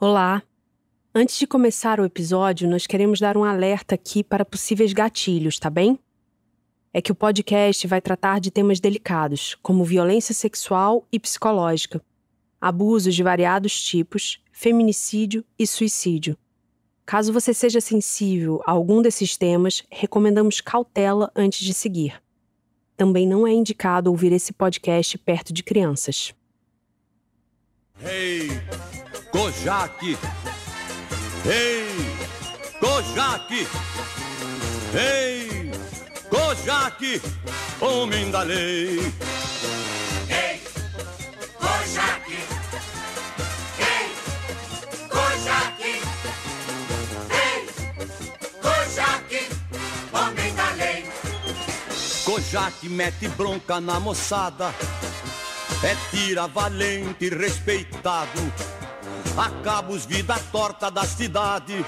Olá! Antes de começar o episódio, nós queremos dar um alerta aqui para possíveis gatilhos, tá bem? É que o podcast vai tratar de temas delicados, como violência sexual e psicológica, abusos de variados tipos, feminicídio e suicídio. Caso você seja sensível a algum desses temas, recomendamos cautela antes de seguir. Também não é indicado ouvir esse podcast perto de crianças. Hey, Kojak! Hey, Kojak! Hey, Kojak, homem da lei! Ei, Kojak! Ei, Kojak! Ei, Kojak, homem da lei! Kojak mete bronca na moçada, é tira valente e respeitado, acaba os vida torta da cidade,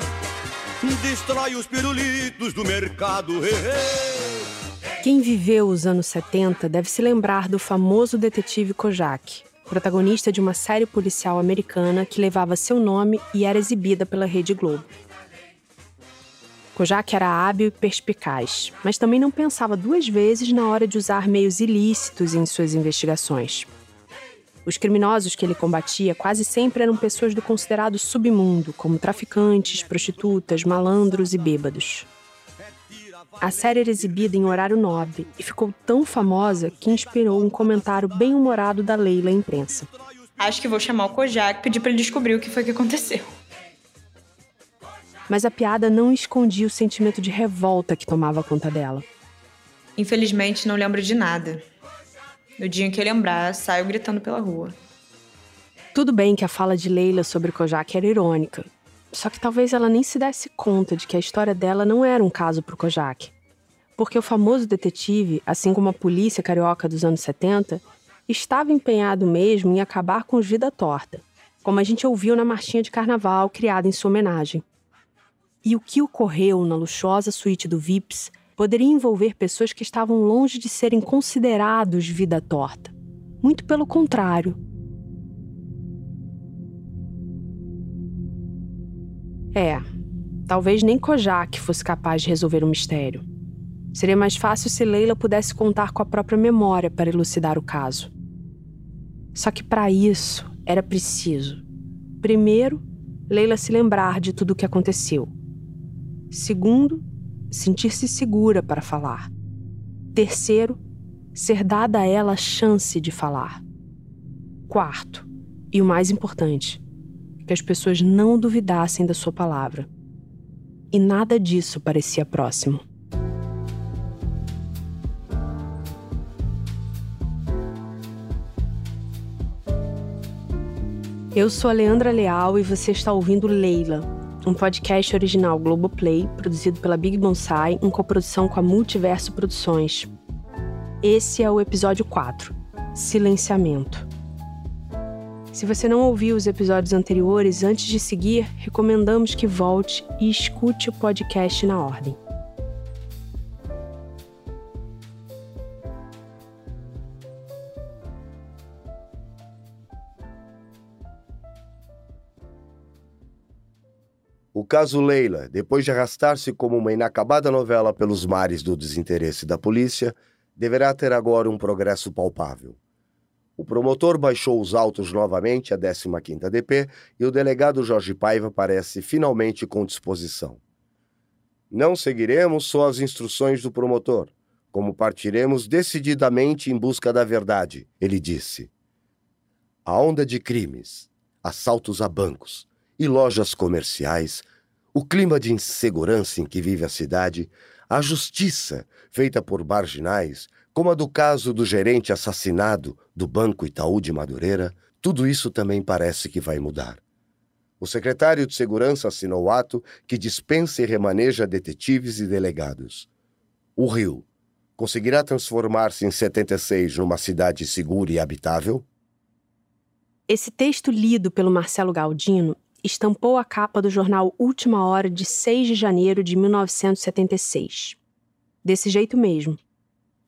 destrói os pirulitos do mercado. Quem viveu os anos 70 deve se lembrar do famoso detetive Kojak, protagonista de uma série policial americana que levava seu nome e era exibida pela Rede Globo. Kojak era hábil e perspicaz, mas também não pensava duas vezes na hora de usar meios ilícitos em suas investigações. Os criminosos que ele combatia quase sempre eram pessoas do considerado submundo, como traficantes, prostitutas, malandros e bêbados. A série era exibida em horário nobre e ficou tão famosa que inspirou um comentário bem-humorado da Leila à imprensa. Acho que vou chamar o Kojak e pedir para ele descobrir o que foi que aconteceu. Mas a piada não escondia o sentimento de revolta que tomava conta dela. Infelizmente, não lembro de nada. No dia em que lembrar, saio gritando pela rua. Tudo bem que a fala de Leila sobre Kojak era irônica, só que talvez ela nem se desse conta de que a história dela não era um caso para o Kojak. Porque o famoso detetive, assim como a polícia carioca dos anos 70, estava empenhado mesmo em acabar com os vida torta, como a gente ouviu na marchinha de carnaval criada em sua homenagem. E o que ocorreu na luxuosa suíte do Vips poderia envolver pessoas que estavam longe de serem considerados vida torta. Muito pelo contrário. É, talvez nem Kojak fosse capaz de resolver o mistério. Seria mais fácil se Leila pudesse contar com a própria memória para elucidar o caso. Só que para isso era preciso, primeiro, Leila se lembrar de tudo o que aconteceu. Segundo, sentir-se segura para falar. Terceiro, ser dada a ela a chance de falar. Quarto, e o mais importante, que as pessoas não duvidassem da sua palavra. E nada disso parecia próximo. Eu sou a Leandra Leal e você está ouvindo Leila, um podcast original Globoplay, produzido pela Big Bonsai, em coprodução com a Multiverso Produções. Esse é o episódio 4, Silenciamento. Se você não ouviu os episódios anteriores, antes de seguir, recomendamos que volte e escute o podcast na ordem. Caso Leila, depois de arrastar-se como uma inacabada novela pelos mares do desinteresse da polícia, deverá ter agora um progresso palpável. O promotor baixou os autos novamente à 15ª DP e o delegado Jorge Paiva parece finalmente com disposição. Não seguiremos só as instruções do promotor, como partiremos decididamente em busca da verdade, ele disse. A onda de crimes, assaltos a bancos, e lojas comerciais, o clima de insegurança em que vive a cidade, a justiça feita por marginais, como a do caso do gerente assassinado do Banco Itaú de Madureira, tudo isso também parece que vai mudar. O secretário de Segurança assinou o ato que dispensa e remaneja detetives e delegados. O Rio conseguirá transformar-se em 76 numa cidade segura e habitável? Esse texto lido pelo Marcelo Galdino estampou a capa do jornal Última Hora de 6 de janeiro de 1976. Desse jeito mesmo,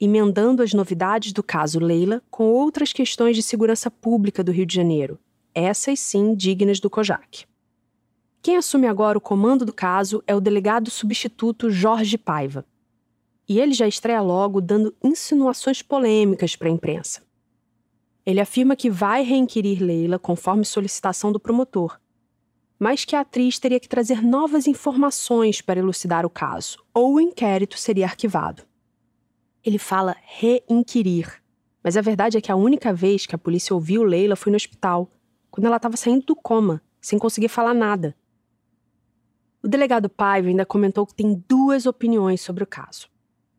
emendando as novidades do caso Leila com outras questões de segurança pública do Rio de Janeiro, essas sim dignas do COJAC. Quem assume agora o comando do caso é o delegado substituto Jorge Paiva. E ele já estreia logo dando insinuações polêmicas para a imprensa. Ele afirma que vai reinquirir Leila conforme solicitação do promotor, mas que a atriz teria que trazer novas informações para elucidar o caso, ou o inquérito seria arquivado. Ele fala reinquirir, mas a verdade é que a única vez que a polícia ouviu Leila foi no hospital, quando ela estava saindo do coma, sem conseguir falar nada. O delegado Paiva ainda comentou que tem duas opiniões sobre o caso.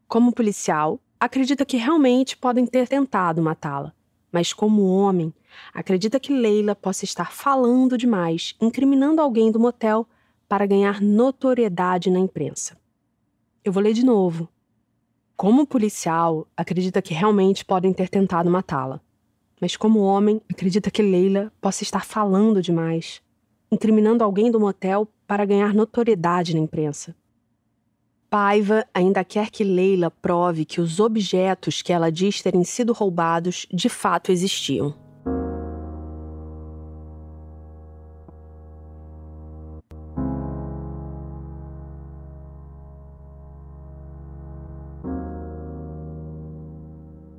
Como policial, acredita que realmente podem ter tentado matá-la, mas como homem, acredita que Leila possa estar falando demais, incriminando alguém do motel para ganhar notoriedade na imprensa. Eu vou ler de novo. Como policial, acredita que realmente podem ter tentado matá-la. Mas como homem, acredita que Leila possa estar falando demais, incriminando alguém do motel para ganhar notoriedade na imprensa. Paiva ainda quer que Leila prove que os objetos que ela diz terem sido roubados de fato existiam.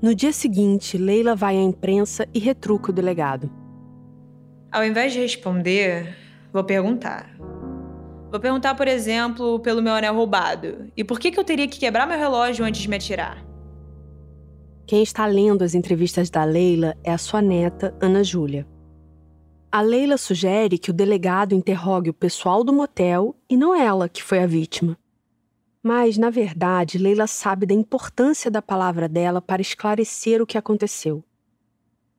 No dia seguinte, Leila vai à imprensa e retruca o delegado. Ao invés de responder, vou perguntar. Vou perguntar, por exemplo, pelo meu anel roubado. E por que, que eu teria que quebrar meu relógio antes de me atirar? Quem está lendo as entrevistas da Leila é a sua neta, Ana Júlia. A Leila sugere que o delegado interrogue o pessoal do motel e não ela, que foi a vítima. Mas, na verdade, Leila sabe da importância da palavra dela para esclarecer o que aconteceu.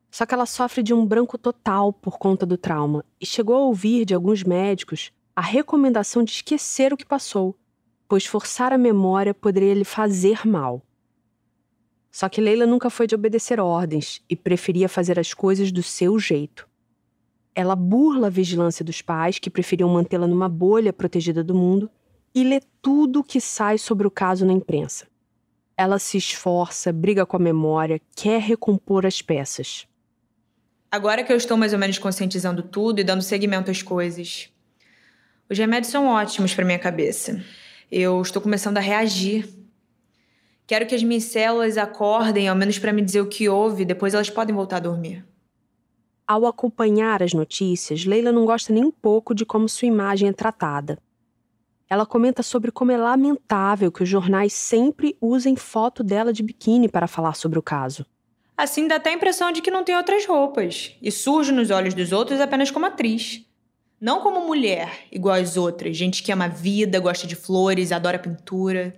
Só que ela sofre de um branco total por conta do trauma e chegou a ouvir de alguns médicos a recomendação de esquecer o que passou, pois forçar a memória poderia lhe fazer mal. Só que Leila nunca foi de obedecer ordens e preferia fazer as coisas do seu jeito. Ela burla a vigilância dos pais, que preferiam mantê-la numa bolha protegida do mundo, e lê tudo o que sai sobre o caso na imprensa. Ela se esforça, briga com a memória, quer recompor as peças. Agora que eu estou mais ou menos conscientizando tudo e dando seguimento às coisas, os remédios são ótimos para minha cabeça. Eu estou começando a reagir. Quero que as minhas células acordem, ao menos para me dizer o que houve, depois elas podem voltar a dormir. Ao acompanhar as notícias, Leila não gosta nem um pouco de como sua imagem é tratada. Ela comenta sobre como é lamentável que os jornais sempre usem foto dela de biquíni para falar sobre o caso. Assim dá até a impressão de que não tem outras roupas e surge nos olhos dos outros apenas como atriz. Não como mulher, igual às outras, gente que ama a vida, gosta de flores, adora pintura.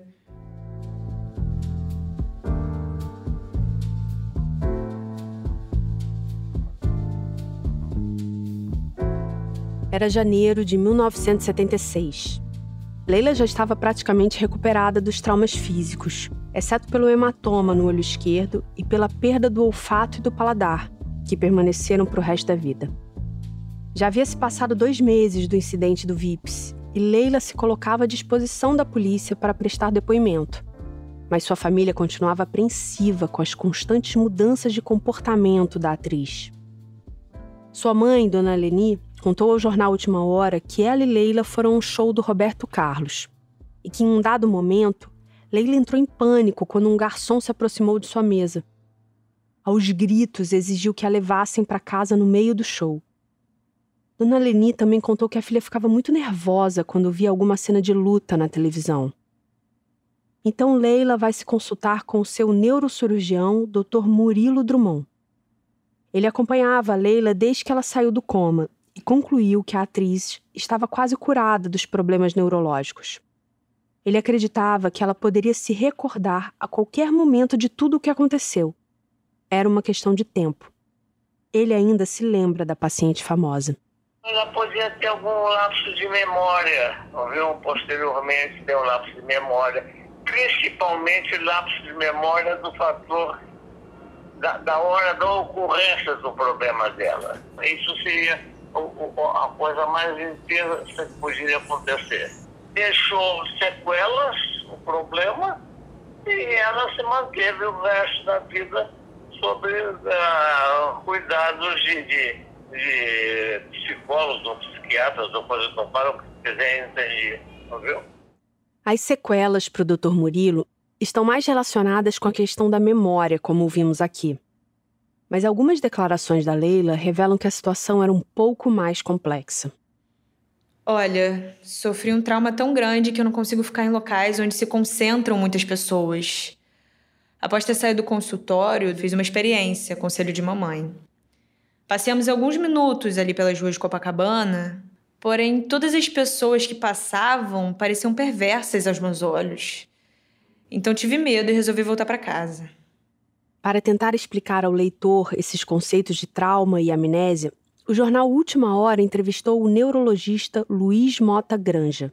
Era janeiro de 1976. Leila já estava praticamente recuperada dos traumas físicos, exceto pelo hematoma no olho esquerdo e pela perda do olfato e do paladar, que permaneceram para o resto da vida. Já havia se passado dois meses do incidente do VIPS e Leila se colocava à disposição da polícia para prestar depoimento. Mas sua família continuava apreensiva com as constantes mudanças de comportamento da atriz. Sua mãe, Dona Leni, contou ao jornal Última Hora que ela e Leila foram ao show do Roberto Carlos e que, em um dado momento, Leila entrou em pânico quando um garçom se aproximou de sua mesa. Aos gritos, exigiu que a levassem para casa no meio do show. Dona Leni também contou que a filha ficava muito nervosa quando via alguma cena de luta na televisão. Então Leila vai se consultar com o seu neurocirurgião, Dr. Murilo Drummond. Ele acompanhava Leila desde que ela saiu do coma e concluiu que a atriz estava quase curada dos problemas neurológicos. Ele acreditava que ela poderia se recordar a qualquer momento de tudo o que aconteceu. Era uma questão de tempo. Ele ainda se lembra da paciente famosa. Ela podia ter algum lapso de memória, viu? posteriormente ter um lapso de memória, principalmente lapso de memória do fator da, da hora da ocorrência do problema dela. Isso seria a coisa mais inteira que poderia acontecer. Deixou sequelas, o problema, e ela se manteve o resto da vida sobre uh, cuidados de, de de psicólogos ou psiquiatras ou coisas não falam o que quiser entender, viu? As sequelas para o Dr. Murilo estão mais relacionadas com a questão da memória, como vimos aqui. Mas algumas declarações da Leila revelam que a situação era um pouco mais complexa. Olha, sofri um trauma tão grande que eu não consigo ficar em locais onde se concentram muitas pessoas. Após ter saído do consultório, fiz uma experiência, conselho de mamãe. Passeamos alguns minutos ali pelas ruas de Copacabana, porém todas as pessoas que passavam pareciam perversas aos meus olhos. Então tive medo e resolvi voltar para casa. Para tentar explicar ao leitor esses conceitos de trauma e amnésia, o jornal Última Hora entrevistou o neurologista Luiz Mota Granja.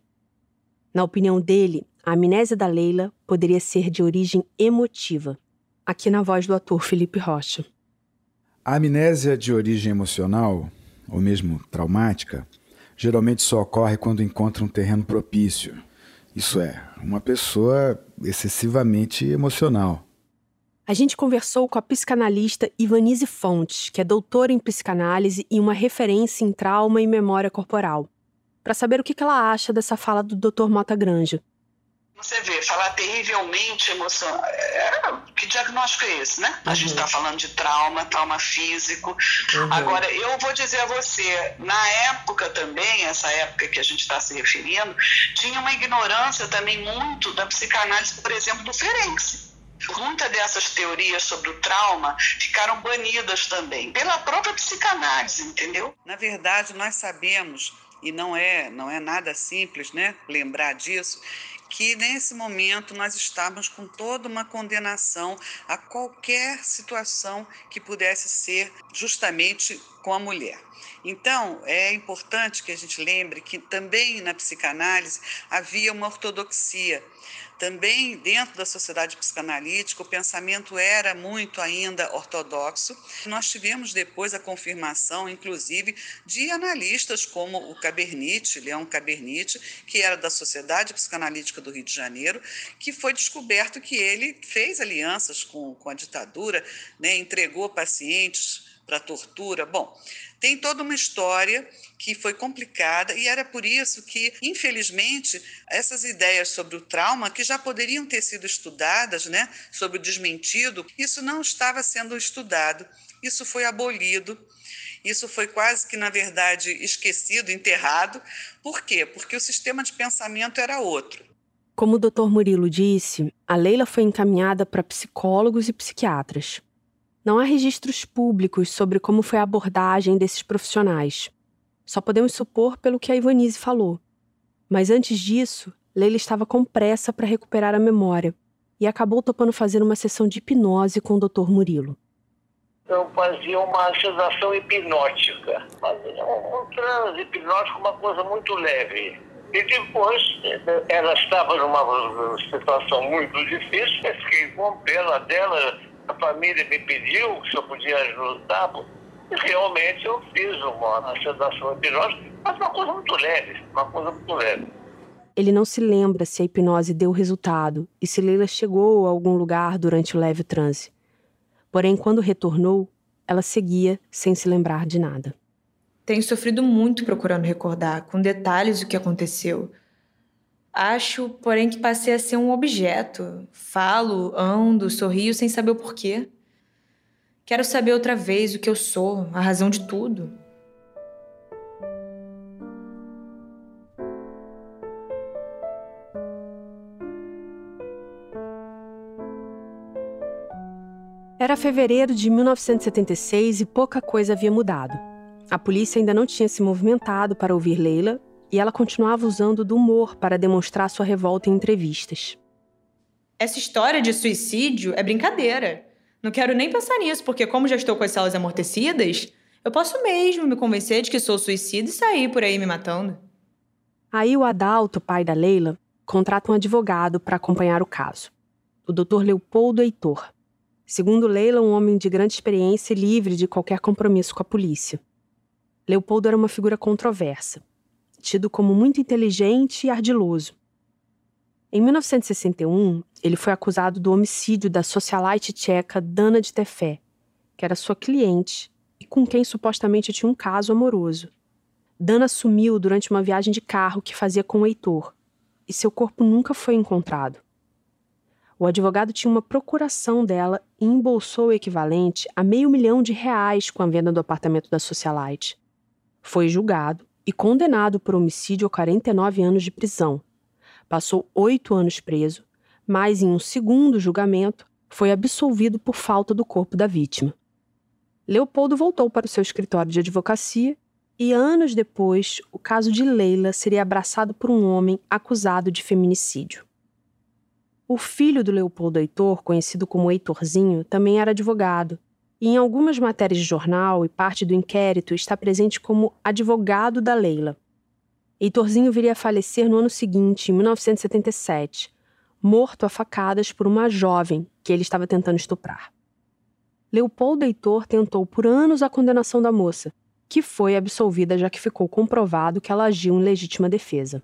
Na opinião dele, a amnésia da Leila poderia ser de origem emotiva, aqui na voz do ator Felipe Rocha. A amnésia de origem emocional, ou mesmo traumática, geralmente só ocorre quando encontra um terreno propício. Isso é, uma pessoa excessivamente emocional. A gente conversou com a psicanalista Ivanise Fontes, que é doutora em psicanálise e uma referência em trauma e memória corporal, para saber o que ela acha dessa fala do Dr. Mota Granja. Você vê, falar terrivelmente emocional. É, que diagnóstico é esse, né? Uhum. A gente está falando de trauma, trauma físico. Uhum. Agora, eu vou dizer a você, na época também, essa época que a gente está se referindo, tinha uma ignorância também muito da psicanálise, por exemplo, do Ferenczi. Muitas dessas teorias sobre o trauma ficaram banidas também pela própria psicanálise, entendeu? Na verdade, nós sabemos e não é não é nada simples, né? Lembrar disso que nesse momento nós estávamos com toda uma condenação a qualquer situação que pudesse ser justamente com a mulher. Então, é importante que a gente lembre que também na psicanálise havia uma ortodoxia também, dentro da sociedade psicanalítica, o pensamento era muito ainda ortodoxo. Nós tivemos depois a confirmação, inclusive, de analistas como o Cabernit, Leão Cabernit, que era da Sociedade Psicanalítica do Rio de Janeiro, que foi descoberto que ele fez alianças com, com a ditadura, né, entregou pacientes para tortura. Bom, tem toda uma história que foi complicada e era por isso que, infelizmente, essas ideias sobre o trauma, que já poderiam ter sido estudadas, né, sobre o desmentido, isso não estava sendo estudado, isso foi abolido. Isso foi quase que, na verdade, esquecido, enterrado. Por quê? Porque o sistema de pensamento era outro. Como o Dr. Murilo disse, a Leila foi encaminhada para psicólogos e psiquiatras. Não há registros públicos sobre como foi a abordagem desses profissionais. Só podemos supor pelo que a Ivanise falou. Mas antes disso, Leila estava com pressa para recuperar a memória e acabou topando fazer uma sessão de hipnose com o Dr. Murilo. Eu fazia uma sedação hipnótica, fazia um, um transe hipnótico, uma coisa muito leve. E depois ela estava numa situação muito difícil, eu fiquei com pena dela, a família me pediu se eu podia ajudar, e realmente eu fiz uma sedação hipnótica, mas uma coisa muito leve, uma coisa muito leve. Ele não se lembra se a hipnose deu resultado e se Leila chegou a algum lugar durante o leve transe. Porém, quando retornou, ela seguia sem se lembrar de nada. Tenho sofrido muito procurando recordar com detalhes o que aconteceu. Acho, porém, que passei a ser um objeto. Falo, ando, sorrio sem saber o porquê. Quero saber outra vez o que eu sou, a razão de tudo. Era fevereiro de 1976 e pouca coisa havia mudado. A polícia ainda não tinha se movimentado para ouvir Leila e ela continuava usando do humor para demonstrar sua revolta em entrevistas. Essa história de suicídio é brincadeira. Não quero nem pensar nisso, porque como já estou com as células amortecidas, eu posso mesmo me convencer de que sou suicida e sair por aí me matando. Aí o Adalto, pai da Leila, contrata um advogado para acompanhar o caso. O Dr. Leopoldo Heitor. Segundo Leila, um homem de grande experiência e livre de qualquer compromisso com a polícia. Leopoldo era uma figura controversa, tido como muito inteligente e ardiloso. Em 1961, ele foi acusado do homicídio da socialite tcheca Dana de Tefé, que era sua cliente e com quem supostamente tinha um caso amoroso. Dana sumiu durante uma viagem de carro que fazia com o Heitor, e seu corpo nunca foi encontrado. O advogado tinha uma procuração dela e embolsou o equivalente a meio milhão de reais com a venda do apartamento da Socialite. Foi julgado e condenado por homicídio a 49 anos de prisão. Passou oito anos preso, mas em um segundo julgamento foi absolvido por falta do corpo da vítima. Leopoldo voltou para o seu escritório de advocacia e anos depois, o caso de Leila seria abraçado por um homem acusado de feminicídio. O filho do Leopoldo Heitor, conhecido como Heitorzinho, também era advogado, e em algumas matérias de jornal e parte do inquérito está presente como advogado da Leila. Heitorzinho viria a falecer no ano seguinte, em 1977, morto a facadas por uma jovem que ele estava tentando estuprar. Leopoldo Heitor tentou por anos a condenação da moça, que foi absolvida já que ficou comprovado que ela agiu em legítima defesa.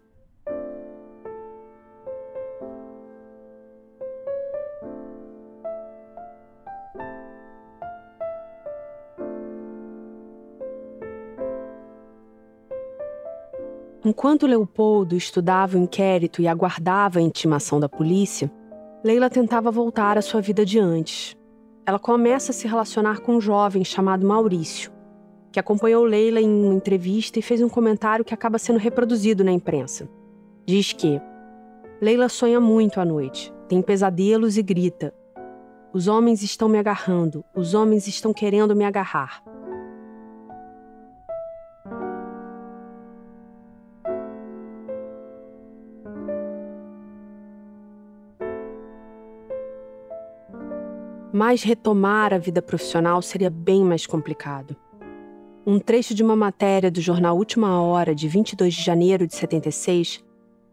Enquanto Leopoldo estudava o inquérito e aguardava a intimação da polícia, Leila tentava voltar à sua vida de antes. Ela começa a se relacionar com um jovem chamado Maurício, que acompanhou Leila em uma entrevista e fez um comentário que acaba sendo reproduzido na imprensa. Diz que Leila sonha muito à noite, tem pesadelos e grita: Os homens estão me agarrando, os homens estão querendo me agarrar. Mas retomar a vida profissional seria bem mais complicado. Um trecho de uma matéria do jornal Última Hora, de 22 de janeiro de 76,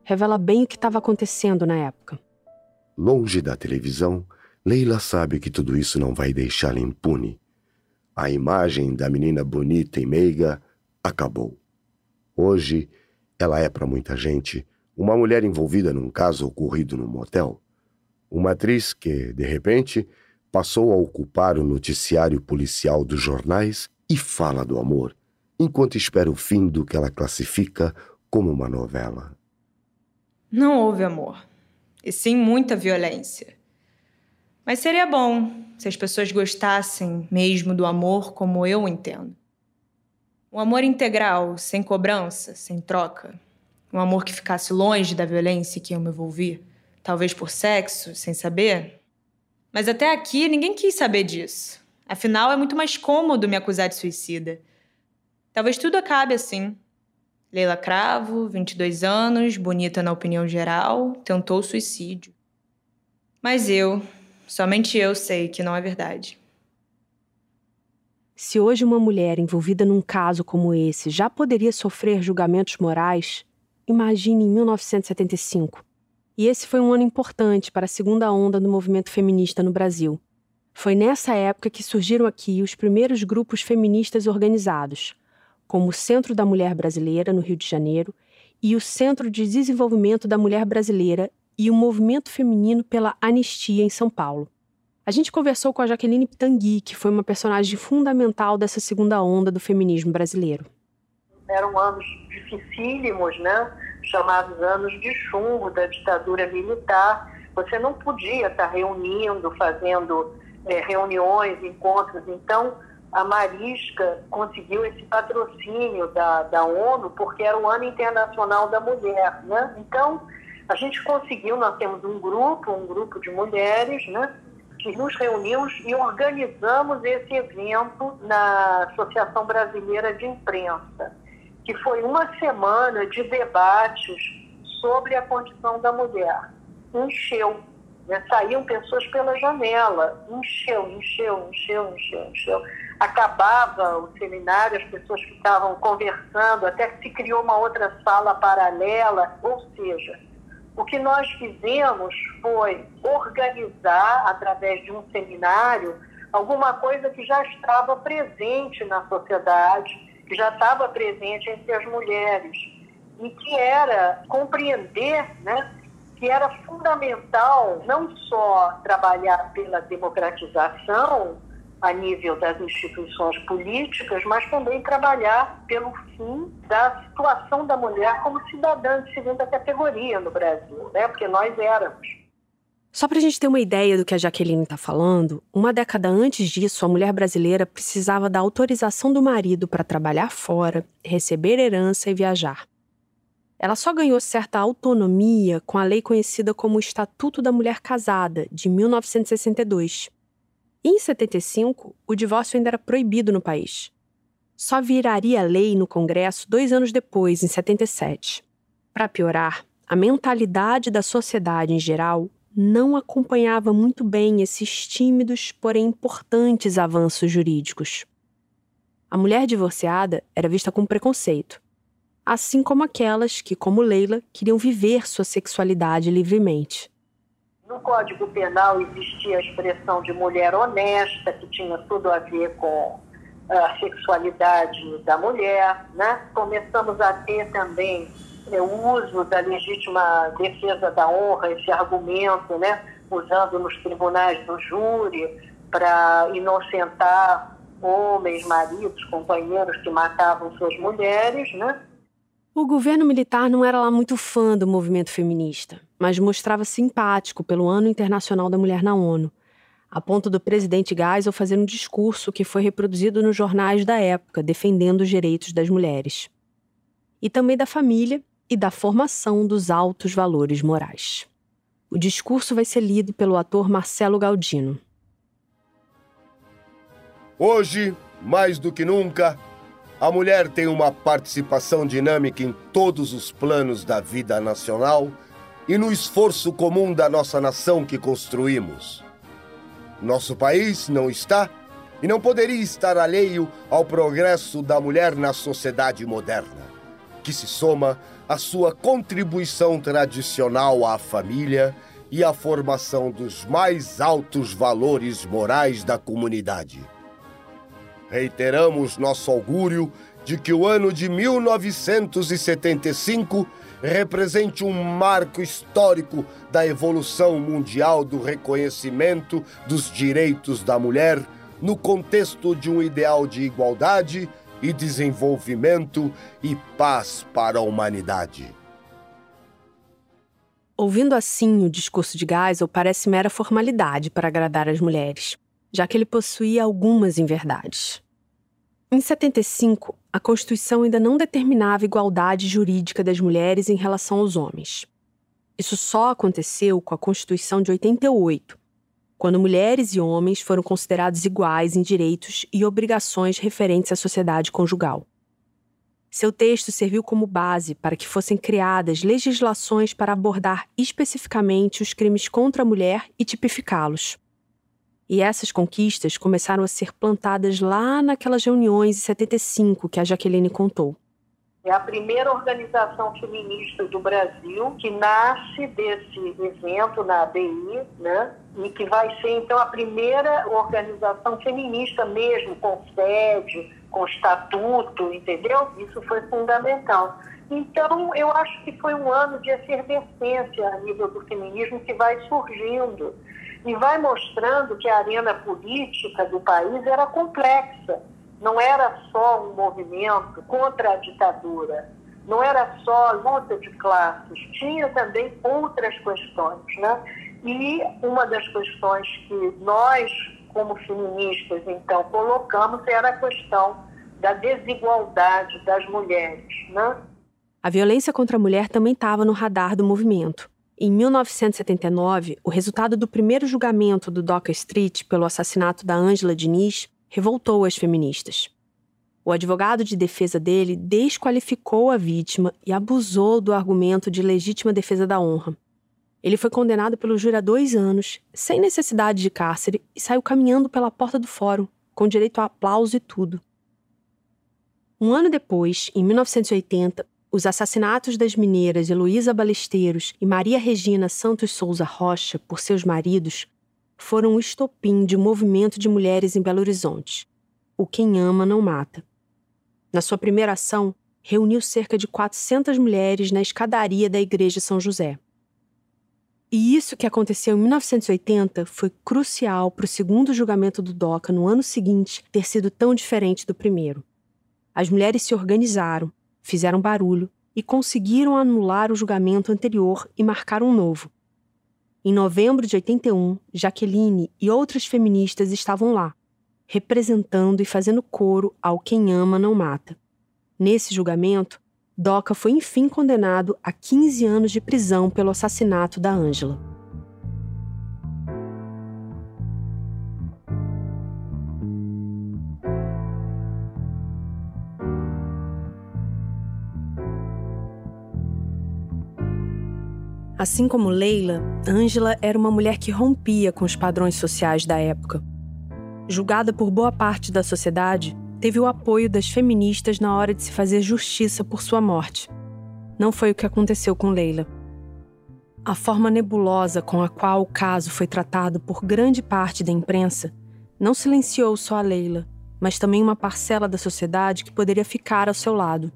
revela bem o que estava acontecendo na época. Longe da televisão, Leila sabe que tudo isso não vai deixá-la impune. A imagem da menina bonita e meiga acabou. Hoje, ela é para muita gente uma mulher envolvida num caso ocorrido num motel. Uma atriz que, de repente, passou a ocupar o noticiário policial dos jornais e fala do amor, enquanto espera o fim do que ela classifica como uma novela. Não houve amor, e sim muita violência. Mas seria bom se as pessoas gostassem mesmo do amor como eu entendo. Um amor integral, sem cobrança, sem troca. Um amor que ficasse longe da violência que eu me envolvi. Talvez por sexo, sem saber. Mas até aqui ninguém quis saber disso. Afinal, é muito mais cômodo me acusar de suicida. Talvez tudo acabe assim. Leila Cravo, 22 anos, bonita na opinião geral, tentou suicídio. Mas eu, somente eu sei que não é verdade. Se hoje uma mulher envolvida num caso como esse já poderia sofrer julgamentos morais, imagine em 1975. E esse foi um ano importante para a segunda onda do movimento feminista no Brasil. Foi nessa época que surgiram aqui os primeiros grupos feministas organizados, como o Centro da Mulher Brasileira, no Rio de Janeiro, e o Centro de Desenvolvimento da Mulher Brasileira e o Movimento Feminino pela Anistia, em São Paulo. A gente conversou com a Jaqueline Pitangui, que foi uma personagem fundamental dessa segunda onda do feminismo brasileiro. Eram anos dificílimos, né? Chamados anos de chumbo da ditadura militar. Você não podia estar reunindo, fazendo é, reuniões, encontros. Então, a Marisca conseguiu esse patrocínio da, da ONU porque era o Ano Internacional da Mulher. Né? Então, a gente conseguiu, nós temos um grupo, um grupo de mulheres, né? que nos reunimos e organizamos esse evento na Associação Brasileira de Imprensa, que foi uma semana de debates sobre a condição da mulher. Encheu né? Saíam pessoas pela janela, encheu, encheu, encheu, encheu, encheu. Acabava o seminário, as pessoas ficavam conversando, até que se criou uma outra sala paralela. Ou seja, o que nós fizemos foi organizar, através de um seminário, alguma coisa que já estava presente na sociedade, que já estava presente entre as mulheres, e que era compreender né, que era fundamental não só trabalhar pela democratização a nível das instituições políticas, mas também trabalhar pelo fim da situação da mulher como cidadã de segunda categoria no Brasil, né? porque nós éramos. Só para a gente ter uma ideia do que a Jaqueline está falando, uma década antes disso, a mulher brasileira precisava da autorização do marido para trabalhar fora, receber herança e viajar. Ela só ganhou certa autonomia com a lei conhecida como Estatuto da Mulher Casada, de 1962. E em 75, o divórcio ainda era proibido no país. Só viraria lei no Congresso dois anos depois, em 77. Para piorar, a mentalidade da sociedade em geral não acompanhava muito bem esses tímidos, porém importantes avanços jurídicos. A mulher divorciada era vista com preconceito, assim como aquelas que, como Leila, queriam viver sua sexualidade livremente. No Código Penal existia a expressão de mulher honesta, que tinha tudo a ver com a sexualidade da mulher. Né? Começamos a ter também o uso da legítima defesa da honra, esse argumento, né, usando nos tribunais do júri para inocentar homens, maridos, companheiros que matavam suas mulheres, né? O governo militar não era lá muito fã do movimento feminista, mas mostrava simpático pelo Ano Internacional da Mulher na ONU, a ponto do presidente Geisel fazer um discurso que foi reproduzido nos jornais da época, defendendo os direitos das mulheres. E também da família e da formação dos altos valores morais. O discurso vai ser lido pelo ator Marcelo Galdino. Hoje, mais do que nunca, a mulher tem uma participação dinâmica em todos os planos da vida nacional e no esforço comum da nossa nação que construímos. Nosso país não está e não poderia estar alheio ao progresso da mulher na sociedade moderna, que se soma a sua contribuição tradicional à família e à formação dos mais altos valores morais da comunidade. Reiteramos nosso augúrio de que o ano de 1975 represente um marco histórico da evolução mundial do reconhecimento dos direitos da mulher no contexto de um ideal de igualdade e desenvolvimento e paz para a humanidade. Ouvindo assim o discurso de Geisel parece mera formalidade para agradar as mulheres, já que ele possuía algumas inverdades. Em 75, a Constituição ainda não determinava igualdade jurídica das mulheres em relação aos homens. Isso só aconteceu com a Constituição de 88, quando mulheres e homens foram considerados iguais em direitos e obrigações referentes à sociedade conjugal. Seu texto serviu como base para que fossem criadas legislações para abordar especificamente os crimes contra a mulher e tipificá-los. E essas conquistas começaram a ser plantadas lá naquelas reuniões em 75 que a Jaqueline contou. É a primeira organização feminista do Brasil que nasce desse evento na ABI, né? E que vai ser, então, a primeira organização feminista mesmo, com sede, com estatuto, entendeu? Isso foi fundamental. Então, eu acho que foi um ano de efervescência a nível do feminismo que vai surgindo e vai mostrando que a arena política do país era complexa não era só um movimento contra a ditadura, não era só luta de classes, tinha também outras questões. Né? E uma das questões que nós, como feministas, então, colocamos era a questão da desigualdade das mulheres. Né? A violência contra a mulher também estava no radar do movimento. Em 1979, o resultado do primeiro julgamento do Docker Street pelo assassinato da Ângela Diniz revoltou as feministas. O advogado de defesa dele desqualificou a vítima e abusou do argumento de legítima defesa da honra. Ele foi condenado pelo júri a dois anos, sem necessidade de cárcere, e saiu caminhando pela porta do fórum, com direito a aplauso e tudo. Um ano depois, em 1980, os assassinatos das mineiras Heloísa Balesteiros e Maria Regina Santos Souza Rocha por seus maridos foram o estopim de um movimento de mulheres em Belo Horizonte. O Quem Ama Não Mata. Na sua primeira ação, reuniu cerca de 400 mulheres na escadaria da Igreja São José. E isso que aconteceu em 1980 foi crucial para o segundo julgamento do DOCA no ano seguinte ter sido tão diferente do primeiro. As mulheres se organizaram, fizeram barulho e conseguiram anular o julgamento anterior e marcar um novo. Em novembro de 81, Jaqueline e outras feministas estavam lá, representando e fazendo coro ao Quem Ama Não Mata. Nesse julgamento, Doca foi enfim condenado a 15 anos de prisão pelo assassinato da Ângela. Assim como Leila, Ângela era uma mulher que rompia com os padrões sociais da época. Julgada por boa parte da sociedade, teve o apoio das feministas na hora de se fazer justiça por sua morte. Não foi o que aconteceu com Leila. A forma nebulosa com a qual o caso foi tratado por grande parte da imprensa não silenciou só a Leila, mas também uma parcela da sociedade que poderia ficar ao seu lado.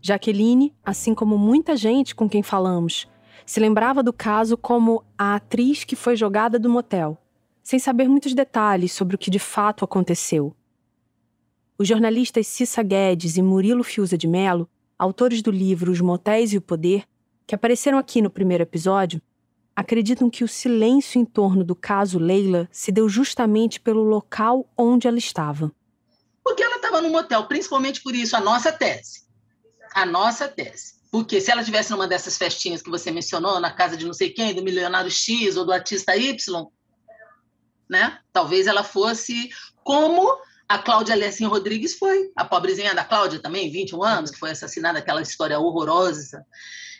Jaqueline, assim como muita gente com quem falamos, se lembrava do caso como a atriz que foi jogada do motel, sem saber muitos detalhes sobre o que de fato aconteceu. Os jornalistas Cissa Guedes e Murilo Fiuza de Mello, autores do livro Os Motéis e o Poder, que apareceram aqui no primeiro episódio, acreditam que o silêncio em torno do caso Leila se deu justamente pelo local onde ela estava. Porque ela estava no motel, principalmente por isso, a nossa tese. A nossa tese. Porque se ela estivesse numa dessas festinhas que você mencionou, na casa de não sei quem, do milionário X ou do artista Y, né? Talvez ela fosse como a Cláudia Alessim Rodrigues foi, a pobrezinha da Cláudia também, 21 anos, que foi assassinada, aquela história horrorosa.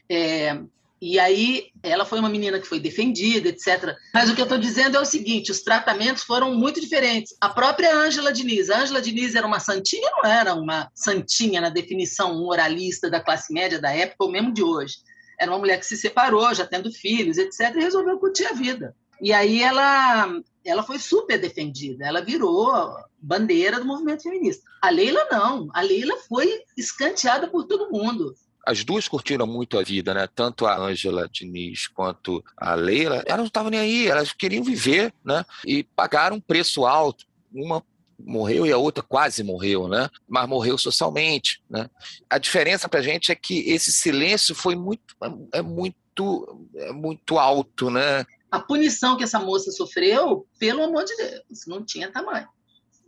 É, e aí ela foi uma menina que foi defendida, etc. Mas o que eu estou dizendo é o seguinte: os tratamentos foram muito diferentes. A própria Ângela Diniz, a Ângela Diniz era uma santinha, não era uma santinha na definição moralista da classe média da época ou mesmo de hoje. Era uma mulher que se separou, já tendo filhos, etc., e resolveu curtir a vida. E aí ela, ela foi super defendida, ela virou bandeira do movimento feminista. A Leila não, a Leila foi escanteada por todo mundo. As duas curtiram muito a vida, né? Tanto a Ângela Diniz quanto a Leila, elas não estavam nem aí, elas queriam viver, né? E pagaram um preço alto. Uma morreu e a outra quase morreu, né? Mas morreu socialmente, né? A diferença para a gente é que esse silêncio foi muito, é muito, é muito alto, né? A punição que essa moça sofreu, pelo amor de Deus, não tinha tamanho.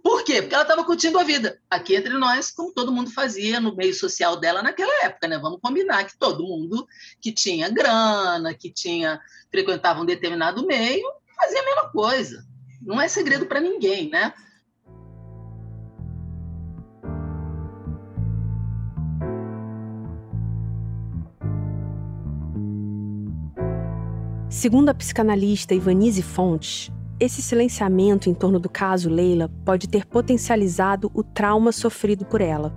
Por quê? Porque ela estava curtindo a vida. Aqui entre nós, como todo mundo fazia no meio social dela naquela época, né? Vamos combinar que todo mundo que tinha grana, que tinha frequentava um determinado meio, fazia a mesma coisa. Não é segredo para ninguém, né? Segundo a psicanalista Ivanise Fontes, esse silenciamento em torno do caso Leila pode ter potencializado o trauma sofrido por ela.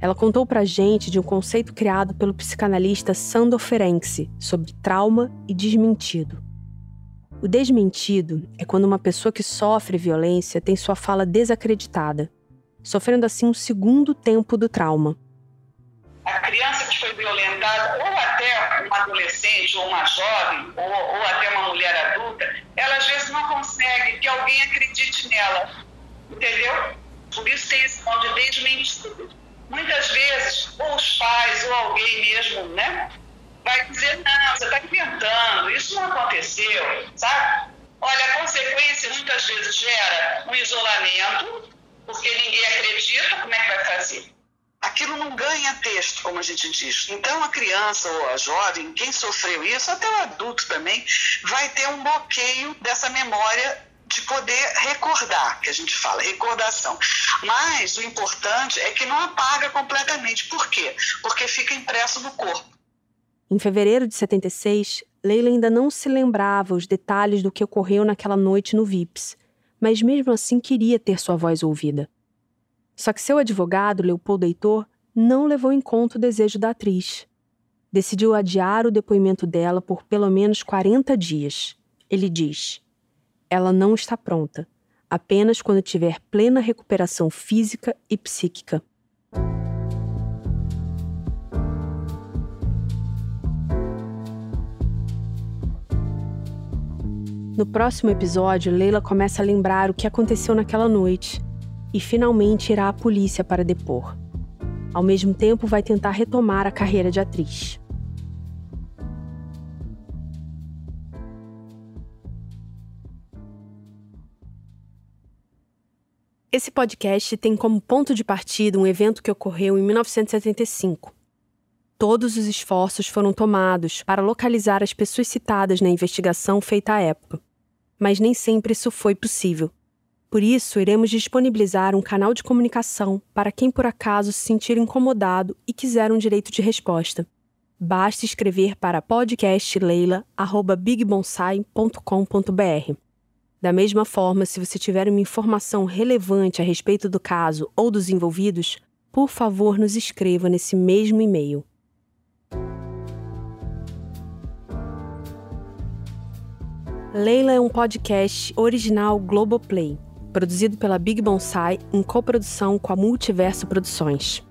Ela contou pra gente de um conceito criado pelo psicanalista Sandor Ferenczi sobre trauma e desmentido. O desmentido é quando uma pessoa que sofre violência tem sua fala desacreditada, sofrendo assim um segundo tempo do trauma. A criança que foi violentada, ou até uma adolescente, ou uma jovem, ou, ou até uma mulher adulta, ela às vezes não consegue que alguém acredite nela. Entendeu? Por isso tem esse ponto de desmentido. Muitas vezes, ou os pais, ou alguém mesmo, né? Vai dizer, não, você está inventando, isso não aconteceu, sabe? Olha, a consequência muitas vezes gera um isolamento, porque ninguém acredita, como é que vai fazer? Aquilo não ganha texto, como a gente diz. Então, a criança ou a jovem, quem sofreu isso, até o adulto também, vai ter um bloqueio dessa memória de poder recordar, que a gente fala, recordação. Mas o importante é que não apaga completamente. Por quê? Porque fica impresso no corpo. Em fevereiro de 76, Leila ainda não se lembrava os detalhes do que ocorreu naquela noite no VIPS, mas mesmo assim queria ter sua voz ouvida. Só que seu advogado, Leopoldo Heitor, não levou em conta o desejo da atriz. Decidiu adiar o depoimento dela por pelo menos 40 dias. Ele diz: Ela não está pronta, apenas quando tiver plena recuperação física e psíquica. No próximo episódio, Leila começa a lembrar o que aconteceu naquela noite e finalmente irá à polícia para depor. Ao mesmo tempo, vai tentar retomar a carreira de atriz. Esse podcast tem como ponto de partida um evento que ocorreu em 1975. Todos os esforços foram tomados para localizar as pessoas citadas na investigação feita à época, mas nem sempre isso foi possível. Por isso, iremos disponibilizar um canal de comunicação para quem por acaso se sentir incomodado e quiser um direito de resposta. Basta escrever para podcastleila@bigbonsai.com.br. Da mesma forma, se você tiver uma informação relevante a respeito do caso ou dos envolvidos, por favor, nos escreva nesse mesmo e-mail. Leila é um podcast original Globoplay, produzido pela Big Bonsai em coprodução com a Multiverso Produções.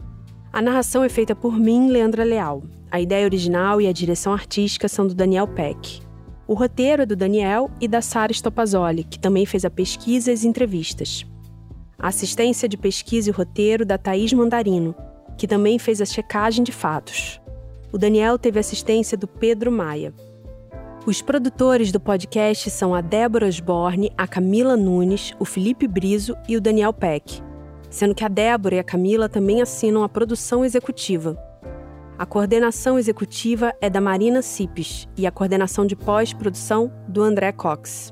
A narração é feita por mim, Leandra Leal. A ideia original e a direção artística são do Daniel Peck. O roteiro é do Daniel e da Sara Stopazzoli, que também fez a pesquisa e as entrevistas. A assistência de pesquisa e roteiro da Thaís Mandarino, que também fez a checagem de fatos. O Daniel teve assistência do Pedro Maia. Os produtores do podcast são a Débora Osborne, a Camila Nunes, o Felipe Brizo e o Daniel Peck, sendo que a Débora e a Camila também assinam a produção executiva. A coordenação executiva é da Marina Cipes e a coordenação de pós-produção do André Cox.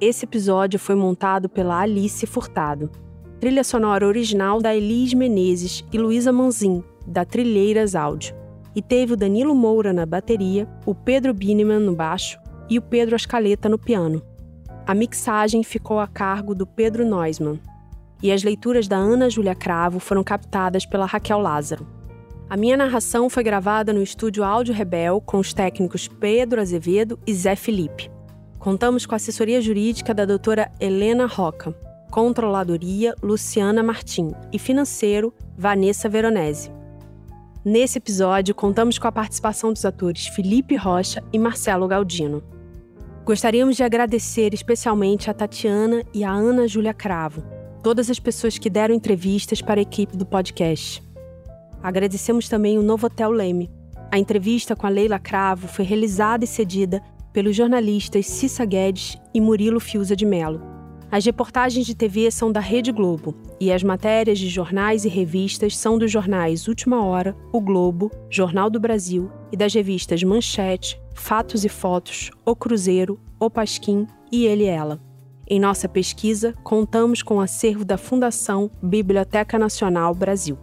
Esse episódio foi montado pela Alice Furtado. Trilha sonora original da Elis Menezes e Luísa Manzin, da Trilheiras Áudio. E teve o Danilo Moura na bateria, o Pedro Bineman no baixo e o Pedro Ascaleta no piano. A mixagem ficou a cargo do Pedro Neusman. E as leituras da Ana Júlia Cravo foram captadas pela Raquel Lázaro. A minha narração foi gravada no estúdio Áudio Rebel com os técnicos Pedro Azevedo e Zé Felipe. Contamos com a assessoria jurídica da doutora Helena Roca, controladoria Luciana Martim e financeiro Vanessa Veronese. Nesse episódio, contamos com a participação dos atores Felipe Rocha e Marcelo Galdino. Gostaríamos de agradecer especialmente a Tatiana e a Ana Júlia Cravo, todas as pessoas que deram entrevistas para a equipe do podcast. Agradecemos também o Novotel Leme. A entrevista com a Leila Cravo foi realizada e cedida pelos jornalistas Cissa Guedes e Murilo Fiuza de Melo. As reportagens de TV são da Rede Globo e as matérias de jornais e revistas são dos jornais Última Hora, O Globo, Jornal do Brasil e das revistas Manchete, Fatos e Fotos, O Cruzeiro, O Pasquim e Ele e Ela. Em nossa pesquisa, contamos com o acervo da Fundação Biblioteca Nacional Brasil.